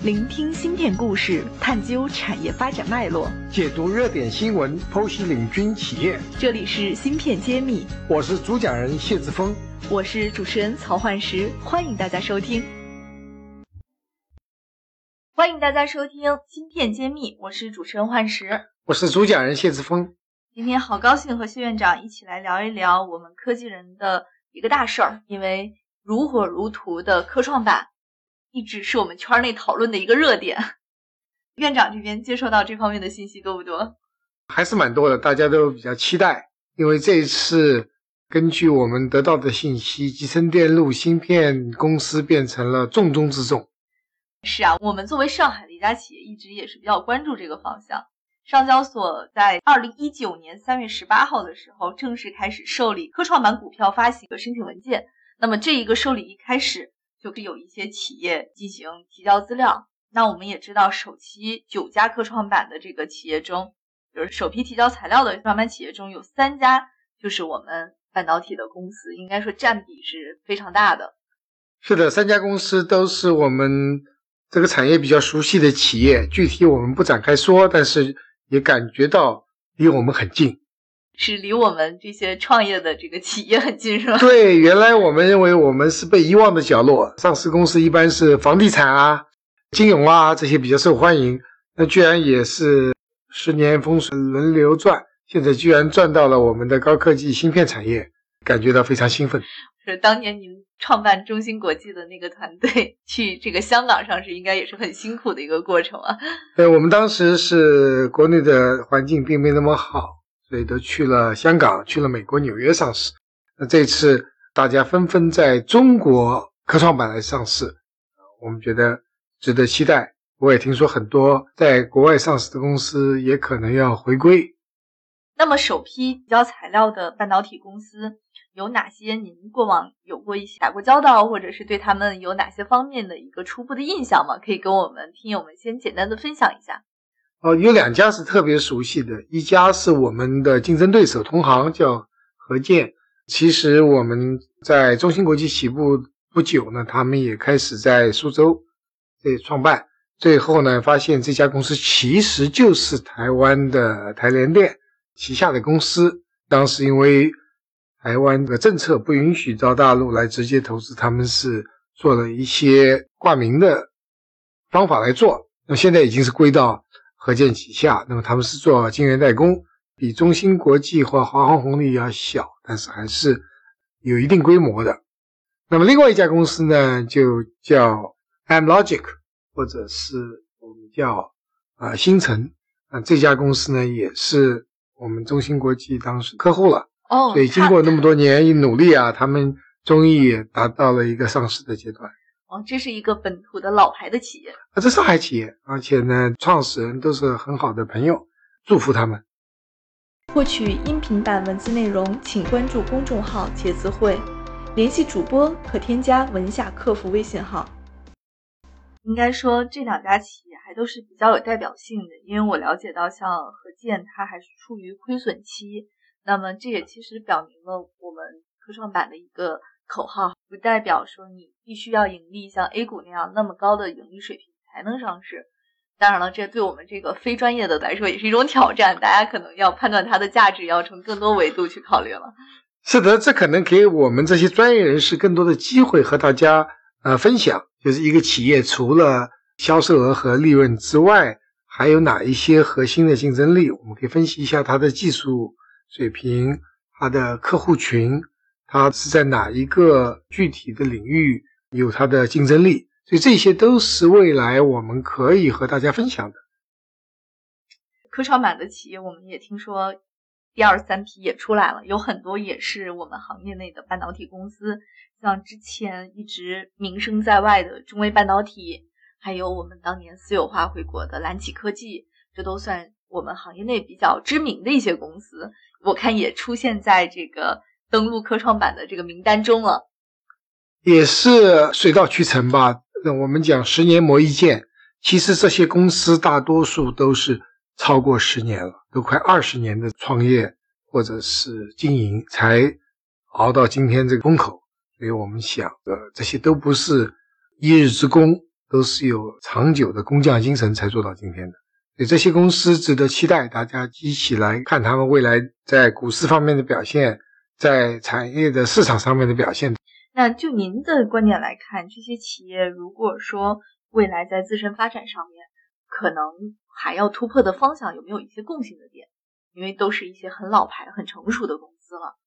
聆听芯片故事，探究产业发展脉络，解读热点新闻，剖析领军企业。这里是芯片揭秘，我是主讲人谢志峰，我是主持人曹焕石，欢迎大家收听。欢迎大家收听芯片揭秘，我是主持人焕石，我是主讲人谢志峰。今天好高兴和谢院长一起来聊一聊我们科技人的一个大事儿，因为如火如荼的科创板。一直是我们圈内讨论的一个热点。院长这边接收到这方面的信息多不多？还是蛮多的，大家都比较期待。因为这一次，根据我们得到的信息，集成电路芯片公司变成了重中之重。是啊，我们作为上海的一家企业，一直也是比较关注这个方向。上交所在二零一九年三月十八号的时候，正式开始受理科创板股票发行的申请文件。那么这一个受理一开始。就是有一些企业进行提交资料，那我们也知道，首期九家科创板的这个企业中，就是首批提交材料的创板企业中有三家就是我们半导体的公司，应该说占比是非常大的。是的，三家公司都是我们这个产业比较熟悉的企业，具体我们不展开说，但是也感觉到离我们很近。是离我们这些创业的这个企业很近，是吧？对，原来我们认为我们是被遗忘的角落，上市公司一般是房地产啊、金融啊这些比较受欢迎，那居然也是十年风水轮流转，现在居然转到了我们的高科技芯片产业，感觉到非常兴奋。是当年您创办中芯国际的那个团队去这个香港上市，应该也是很辛苦的一个过程啊。对，我们当时是国内的环境并没那么好。所以都去了香港，去了美国纽约上市。那这次大家纷纷在中国科创板来上市，我们觉得值得期待。我也听说很多在国外上市的公司也可能要回归。那么首批提交材料的半导体公司有哪些？您过往有过一些打过交道，或者是对他们有哪些方面的一个初步的印象吗？可以跟我们听友们先简单的分享一下。哦，有两家是特别熟悉的，一家是我们的竞争对手同行，叫和建。其实我们在中芯国际起步不久呢，他们也开始在苏州这创办。最后呢，发现这家公司其实就是台湾的台联电旗下的公司。当时因为台湾的政策不允许到大陆来直接投资，他们是做了一些挂名的方法来做。那现在已经是归到。合建旗下，那么他们是做晶圆代工，比中芯国际或华虹红利要小，但是还是有一定规模的。那么另外一家公司呢，就叫 Amlogic，或者是我们叫啊星辰。那这家公司呢，也是我们中芯国际当时客户了。哦，所以经过那么多年一努力啊，他们终于也达到了一个上市的阶段。哦，这是一个本土的老牌的企业啊，这上海企业，而且呢，创始人都是很好的朋友，祝福他们。获取音频版文字内容，请关注公众号“茄子会”，联系主播可添加文下客服微信号。应该说，这两家企业还都是比较有代表性的，因为我了解到，像何建，它还是处于亏损期，那么这也其实表明了我们科创板的一个。口号不代表说你必须要盈利，像 A 股那样那么高的盈利水平才能上市。当然了，这对我们这个非专业的来说也是一种挑战。大家可能要判断它的价值，要从更多维度去考虑了。是的，这可能给我们这些专业人士更多的机会和大家呃分享，就是一个企业除了销售额和利润之外，还有哪一些核心的竞争力？我们可以分析一下它的技术水平，它的客户群。它是在哪一个具体的领域有它的竞争力？所以这些都是未来我们可以和大家分享的。科创板的企业，我们也听说第二三批也出来了，有很多也是我们行业内的半导体公司，像之前一直名声在外的中微半导体，还有我们当年私有化回国的蓝启科技，这都算我们行业内比较知名的一些公司。我看也出现在这个。登陆科创板的这个名单中了，也是水到渠成吧。那我们讲十年磨一剑，其实这些公司大多数都是超过十年了，都快二十年的创业或者是经营，才熬到今天这个风口。所以我们想，呃，这些都不是一日之功，都是有长久的工匠精神才做到今天的。所以这些公司值得期待，大家一起来看他们未来在股市方面的表现，在产业的市场上面的表现。那就您的观点来看，这些企业如果说未来在自身发展上面，可能还要突破的方向，有没有一些共性的点？因为都是一些很老牌、很成熟的公司了。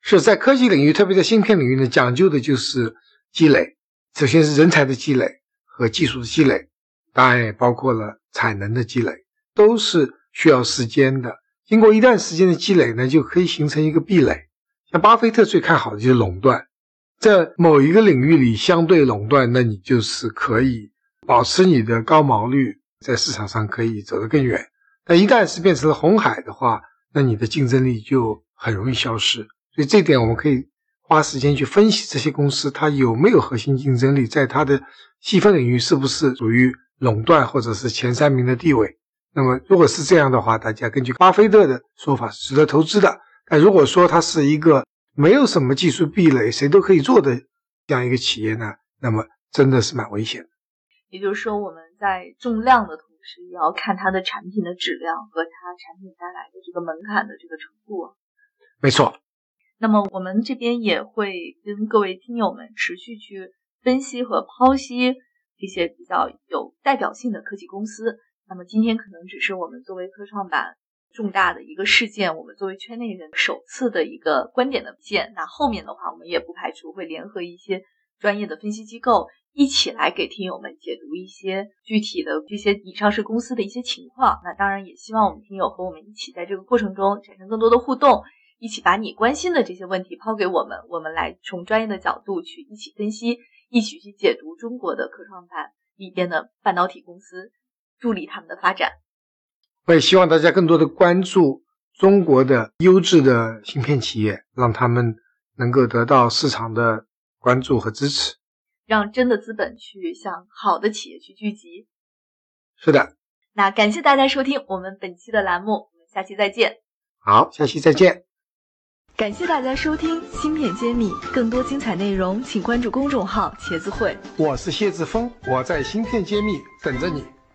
是在科技领域，特别在芯片领域呢，讲究的就是积累。首先是人才的积累和技术的积累，当然也包括了产能的积累，都是需要时间的。经过一段时间的积累呢，就可以形成一个壁垒。巴菲特最看好的就是垄断，在某一个领域里相对垄断，那你就是可以保持你的高毛率，在市场上可以走得更远。但一旦是变成了红海的话，那你的竞争力就很容易消失。所以这点我们可以花时间去分析这些公司，它有没有核心竞争力，在它的细分领域是不是属于垄断或者是前三名的地位。那么如果是这样的话，大家根据巴菲特的说法值得投资的。但如果说它是一个没有什么技术壁垒，谁都可以做的这样一个企业呢，那么真的是蛮危险的。也就是说，我们在重量的同时，也要看它的产品的质量和它产品带来的这个门槛的这个程度。没错。那么我们这边也会跟各位听友们持续去分析和剖析一些比较有代表性的科技公司。那么今天可能只是我们作为科创板重大的一个事件，我们作为圈内人首次的一个观点的见。那后面的话，我们也不排除会联合一些专业的分析机构一起来给听友们解读一些具体的这些以上市公司的一些情况。那当然也希望我们听友和我们一起在这个过程中产生更多的互动。一起把你关心的这些问题抛给我们，我们来从专业的角度去一起分析，一起去解读中国的科创板里边的半导体公司，助力他们的发展。我也希望大家更多的关注中国的优质的芯片企业，让他们能够得到市场的关注和支持，让真的资本去向好的企业去聚集。是的，那感谢大家收听我们本期的栏目，我们下期再见。好，下期再见。感谢大家收听《芯片揭秘》，更多精彩内容，请关注公众号“茄子会”。我是谢志峰，我在《芯片揭秘》等着你。